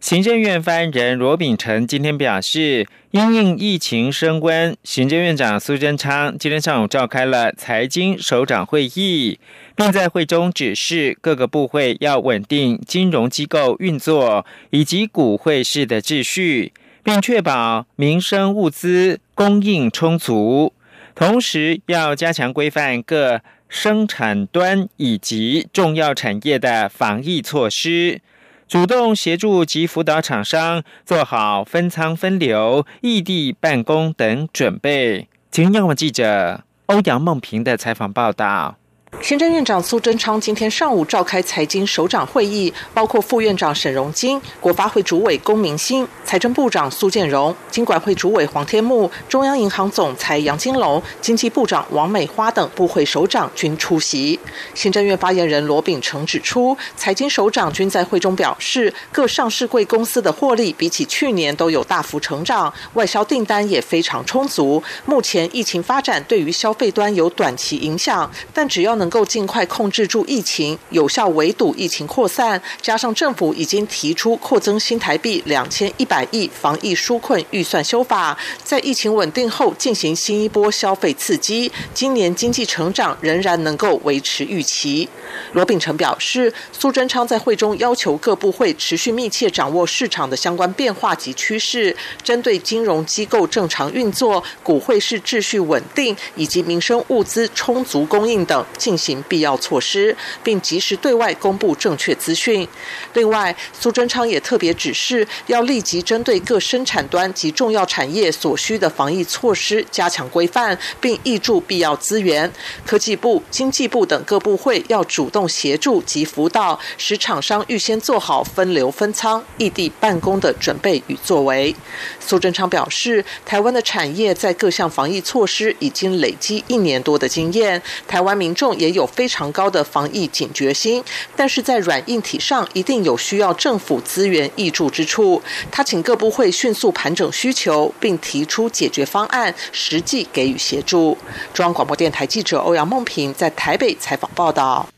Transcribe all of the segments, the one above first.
行政院发言人罗秉成今天表示，因应疫情升温，行政院长苏贞昌今天上午召开了财经首长会议，并在会中指示各个部会要稳定金融机构运作以及股汇市的秩序，并确保民生物资供应充足，同时要加强规范各生产端以及重要产业的防疫措施。主动协助及辅导厂商做好分仓分流、异地办公等准备。请央广记者欧阳梦平的采访报道。行政院长苏贞昌今天上午召开财经首长会议，包括副院长沈荣金、国发会主委龚明鑫、财政部长苏建荣、经管会主委黄天木、中央银行总裁杨金龙、经济部长王美花等部会首长均出席。行政院发言人罗秉成指出，财经首长均在会中表示，各上市贵公司的获利比起去年都有大幅成长，外销订单也非常充足。目前疫情发展对于消费端有短期影响，但只要能够尽快控制住疫情，有效围堵疫情扩散，加上政府已经提出扩增新台币两千一百亿防疫纾困预算修法，在疫情稳定后进行新一波消费刺激，今年经济成长仍然能够维持预期。罗秉成表示，苏贞昌在会中要求各部会持续密切掌握市场的相关变化及趋势，针对金融机构正常运作、股汇市秩序稳定以及民生物资充足供应等进。行必要措施，并及时对外公布正确资讯。另外，苏贞昌也特别指示，要立即针对各生产端及重要产业所需的防疫措施加强规范，并挹注必要资源。科技部、经济部等各部会要主动协助及辅导，使厂商预先做好分流分仓、异地办公的准备与作为。苏贞昌表示，台湾的产业在各项防疫措施已经累积一年多的经验，台湾民众也。有非常高的防疫警觉心，但是在软硬体上一定有需要政府资源挹注之处。他请各部会迅速盘整需求，并提出解决方案，实际给予协助。中央广播电台记者欧阳梦平在台北采访报道。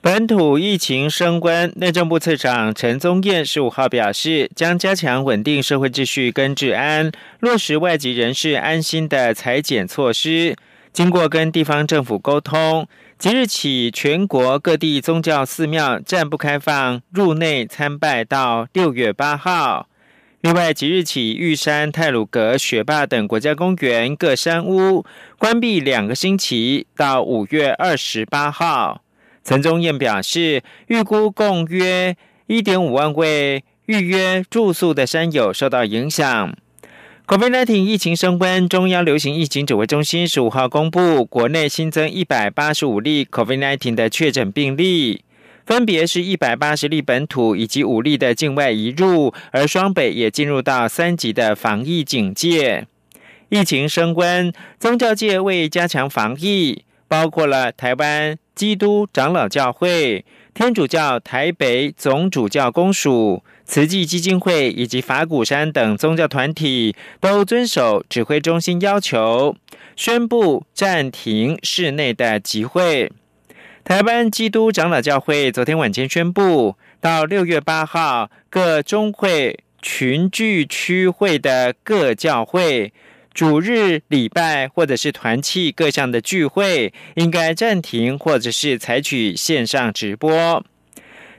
本土疫情升温，内政部次长陈宗彦十五号表示，将加强稳定社会秩序跟治安，落实外籍人士安心的裁减措施。经过跟地方政府沟通，即日起全国各地宗教寺庙暂不开放入内参拜到六月八号。另外，即日起玉山、泰鲁阁、雪霸等国家公园各山屋关闭两个星期，到五月二十八号。陈宗彦表示，预估共约一点五万位预约住宿的山友受到影响。COVID-19 疫情升温，中央流行疫情指挥中心十五号公布，国内新增一百八十五例 COVID-19 的确诊病例，分别是一百八十例本土以及五例的境外移入，而双北也进入到三级的防疫警戒。疫情升温，宗教界为加强防疫，包括了台湾基督长老教会、天主教台北总主教公署。慈济基金会以及法鼓山等宗教团体都遵守指挥中心要求，宣布暂停室内的集会。台湾基督长老教会昨天晚间宣布，到六月八号，各中会群聚区会的各教会主日礼拜或者是团契各项的聚会，应该暂停或者是采取线上直播。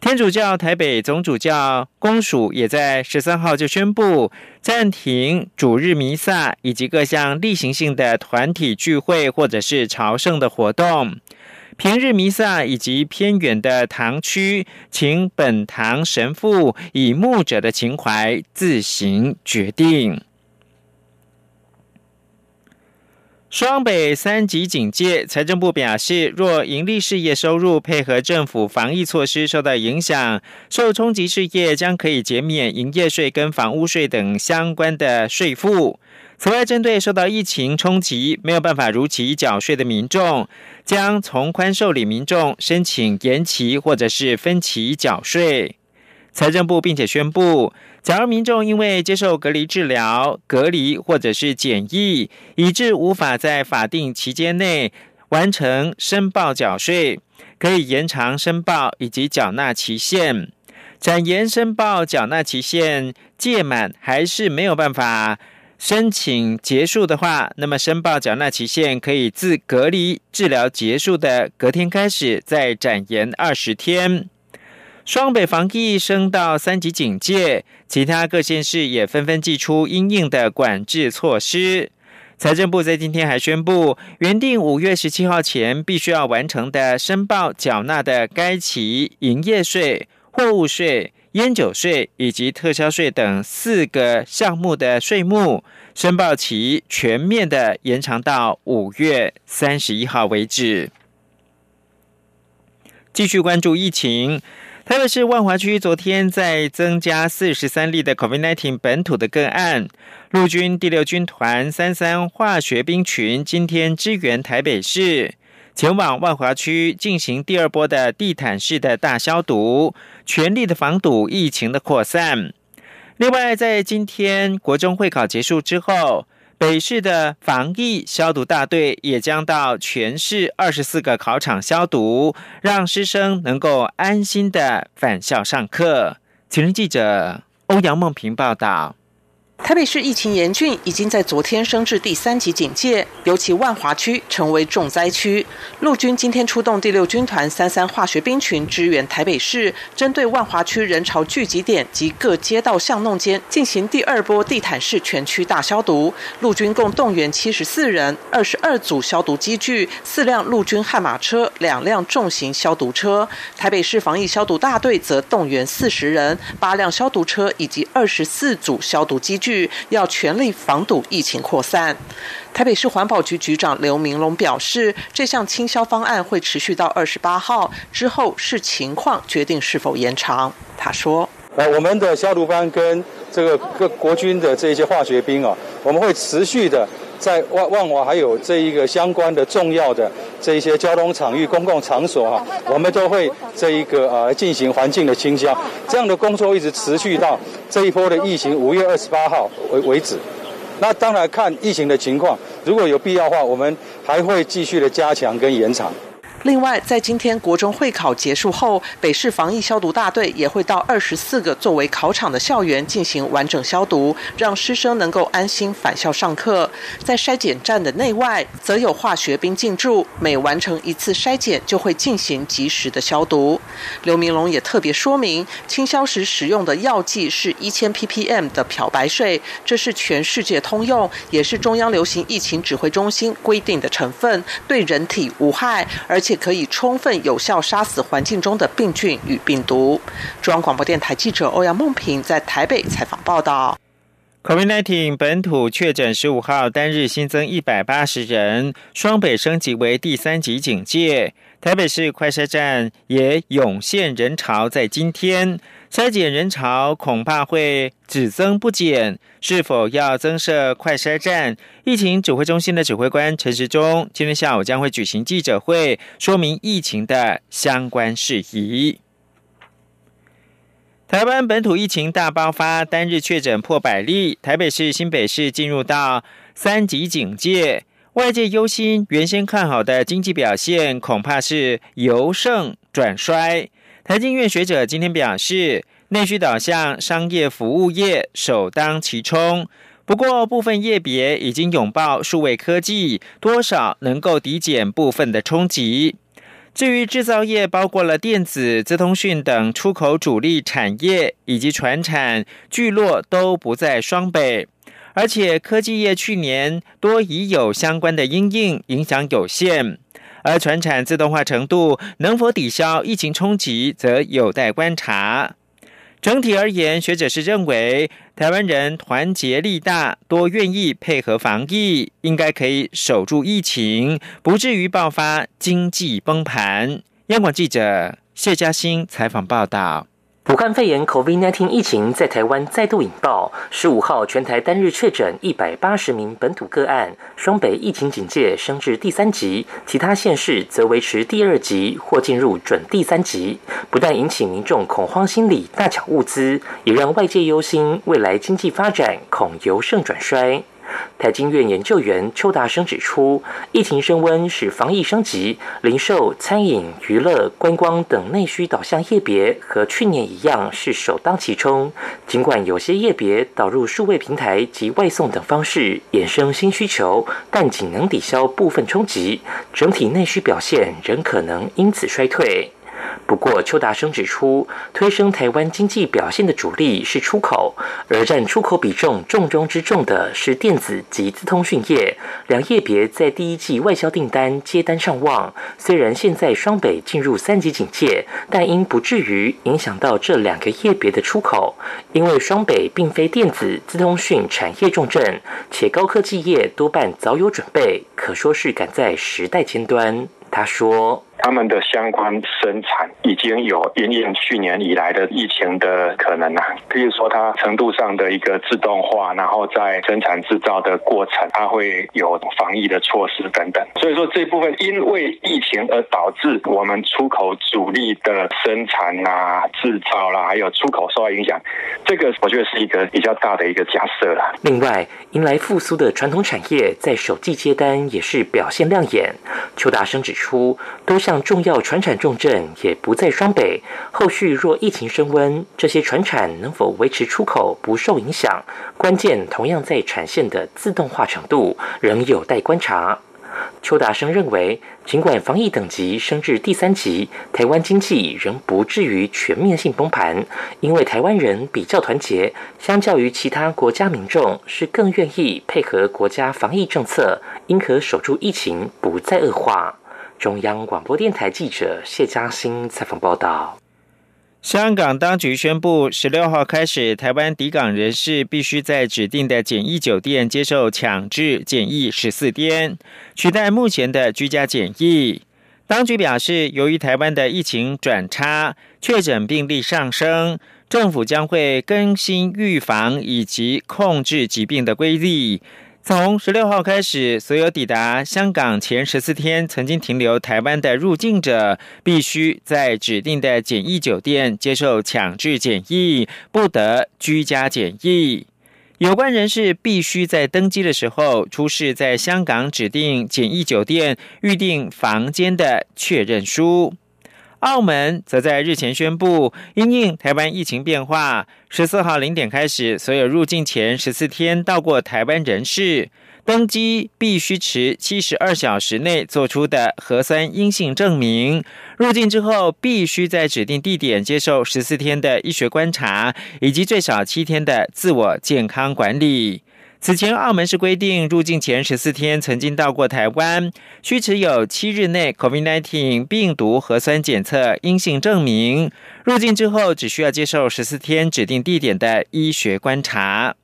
天主教台北总主教公署也在十三号就宣布暂停主日弥撒以及各项例行性的团体聚会或者是朝圣的活动。平日弥撒以及偏远的堂区，请本堂神父以牧者的情怀自行决定。双北三级警戒，财政部表示，若盈利事业收入配合政府防疫措施受到影响，受冲击事业将可以减免营业税跟房屋税等相关的税负。此外，针对受到疫情冲击没有办法如期缴税的民众，将从宽受理民众申请延期或者是分期缴税。财政部并且宣布，假如民众因为接受隔离治疗、隔离或者是检疫，以致无法在法定期间内完成申报缴税，可以延长申报以及缴纳期限。展延申报缴纳期限届满还是没有办法申请结束的话，那么申报缴纳期限可以自隔离治疗结束的隔天开始，再展延二十天。双北防疫升到三级警戒，其他各县市也纷纷祭出应应的管制措施。财政部在今天还宣布，原定五月十七号前必须要完成的申报缴纳的该期营业税、货物税、烟酒税以及特销税等四个项目的税目申报期，全面的延长到五月三十一号为止。继续关注疫情。台北市万华区昨天在增加四十三例的 COVID-19 本土的个案，陆军第六军团三三化学兵群今天支援台北市，前往万华区进行第二波的地毯式的大消毒，全力的防堵疫情的扩散。另外，在今天国中会考结束之后。北市的防疫消毒大队也将到全市二十四个考场消毒，让师生能够安心的返校上课。请人记者欧阳梦平报道。台北市疫情严峻，已经在昨天升至第三级警戒，尤其万华区成为重灾区。陆军今天出动第六军团三三化学兵群支援台北市，针对万华区人潮聚集点及各街道巷弄间进行第二波地毯式全区大消毒。陆军共动员七十四人、二十二组消毒机具、四辆陆军悍马车、两辆重型消毒车。台北市防疫消毒大队则动员四十人、八辆消毒车以及二十四组消毒机具。要全力防堵疫情扩散。台北市环保局局长刘明龙表示，这项清消方案会持续到二十八号之后，视情况决定是否延长。他说：“呃，我们的消毒班跟这个各国军的这些化学兵啊，我们会持续的。”在万万华还有这一个相关的重要的这一些交通场域、公共场所哈，我们都会这一个呃进行环境的清消，这样的工作一直持续到这一波的疫情五月二十八号为为止。那当然看疫情的情况，如果有必要的话，我们还会继续的加强跟延长。另外，在今天国中会考结束后，北市防疫消毒大队也会到二十四个作为考场的校园进行完整消毒，让师生能够安心返校上课。在筛检站的内外，则有化学兵进驻，每完成一次筛检，就会进行及时的消毒。刘明龙也特别说明，清消时使用的药剂是一千 ppm 的漂白水，这是全世界通用，也是中央流行疫情指挥中心规定的成分，对人体无害，而且。可以充分有效杀死环境中的病菌与病毒。中央广播电台记者欧阳梦平在台北采访报道。COVID-19 本土确诊十五号单日新增一百八十人，双北升级为第三级警戒。台北市快筛站也涌现人潮，在今天。筛检人潮恐怕会只增不减，是否要增设快筛站？疫情指挥中心的指挥官陈时中今天下午将会举行记者会，说明疫情的相关事宜。台湾本土疫情大爆发，单日确诊破百例，台北市、新北市进入到三级警戒，外界忧心原先看好的经济表现，恐怕是由盛转衰。台经院学者今天表示，内需导向商业服务业首当其冲。不过，部分业别已经拥抱数位科技，多少能够抵减部分的冲击。至于制造业，包括了电子、资通讯等出口主力产业，以及船产聚落都不在双北，而且科技业去年多已有相关的因应，影响有限。而船产自动化程度能否抵消疫情冲击，则有待观察。整体而言，学者是认为，台湾人团结力大，多愿意配合防疫，应该可以守住疫情，不至于爆发经济崩盘。央广记者谢嘉欣采访报道。武汉肺炎 （COVID-19） 疫情在台湾再度引爆。十五号，全台单日确诊一百八十名本土个案，双北疫情警戒升至第三级，其他县市则维持第二级或进入准第三级。不但引起民众恐慌心理，大抢物资，也让外界忧心未来经济发展恐由盛转衰。台经院研究员邱达生指出，疫情升温使防疫升级，零售、餐饮、娱乐、观光等内需导向业别和去年一样是首当其冲。尽管有些业别导入数位平台及外送等方式衍生新需求，但仅能抵消部分冲击，整体内需表现仍可能因此衰退。不过，邱达生指出，推升台湾经济表现的主力是出口，而占出口比重重中之重的是电子及资通讯业。两业别在第一季外销订单接单上旺，虽然现在双北进入三级警戒，但应不至于影响到这两个业别的出口，因为双北并非电子资通讯产业重镇，且高科技业多半早有准备，可说是赶在时代尖端。他说。他们的相关生产已经有因应去年以来的疫情的可能啊，譬如说它程度上的一个自动化，然后在生产制造的过程，它会有防疫的措施等等。所以说这部分因为疫情而导致我们出口主力的生产啊、制造啦，还有出口受到影响，这个我觉得是一个比较大的一个假设啦。另外，迎来复苏的传统产业在首季接单也是表现亮眼。邱达生指出，出多项重要船产重镇也不在双北。后续若疫情升温，这些船产能否维持出口不受影响？关键同样在产线的自动化程度，仍有待观察。邱达生认为，尽管防疫等级升至第三级，台湾经济仍不至于全面性崩盘，因为台湾人比较团结，相较于其他国家民众是更愿意配合国家防疫政策，应可守住疫情不再恶化。中央广播电台记者谢嘉欣采访报道：香港当局宣布，十六号开始，台湾抵港人士必须在指定的检疫酒店接受强制检疫十四天，取代目前的居家检疫。当局表示，由于台湾的疫情转差，确诊病例上升，政府将会更新预防以及控制疾病的规例。从十六号开始，所有抵达香港前十四天曾经停留台湾的入境者，必须在指定的检疫酒店接受强制检疫，不得居家检疫。有关人士必须在登机的时候出示在香港指定检疫酒店预订房间的确认书。澳门则在日前宣布，因应台湾疫情变化，十四号零点开始，所有入境前十四天到过台湾人士，登机必须持七十二小时内做出的核酸阴性证明。入境之后，必须在指定地点接受十四天的医学观察，以及最少七天的自我健康管理。此前，澳门是规定入境前十四天曾经到过台湾，需持有七日内 COVID-19 病毒核酸检测阴性证明。入境之后，只需要接受十四天指定地点的医学观察。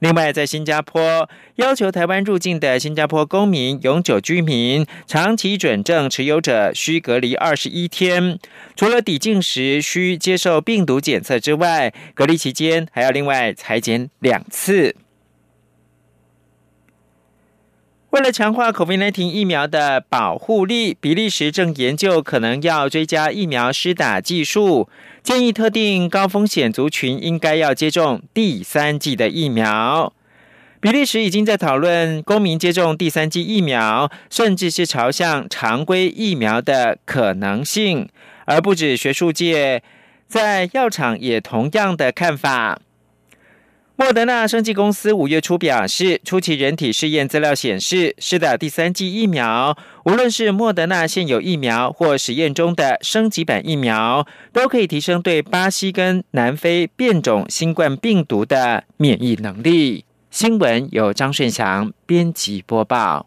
另外，在新加坡，要求台湾入境的新加坡公民、永久居民、长期准证持有者需隔离二十一天，除了抵境时需接受病毒检测之外，隔离期间还要另外裁剪两次。为了强化 COVID-19 疫苗的保护力，比利时正研究可能要追加疫苗施打技术，建议特定高风险族群应该要接种第三剂的疫苗。比利时已经在讨论公民接种第三剂疫苗，甚至是朝向常规疫苗的可能性，而不止学术界，在药厂也同样的看法。莫德纳生技公司五月初表示，初期人体试验资料显示，是打第三剂疫苗，无论是莫德纳现有疫苗或实验中的升级版疫苗，都可以提升对巴西跟南非变种新冠病毒的免疫能力。新闻由张顺祥编辑播报。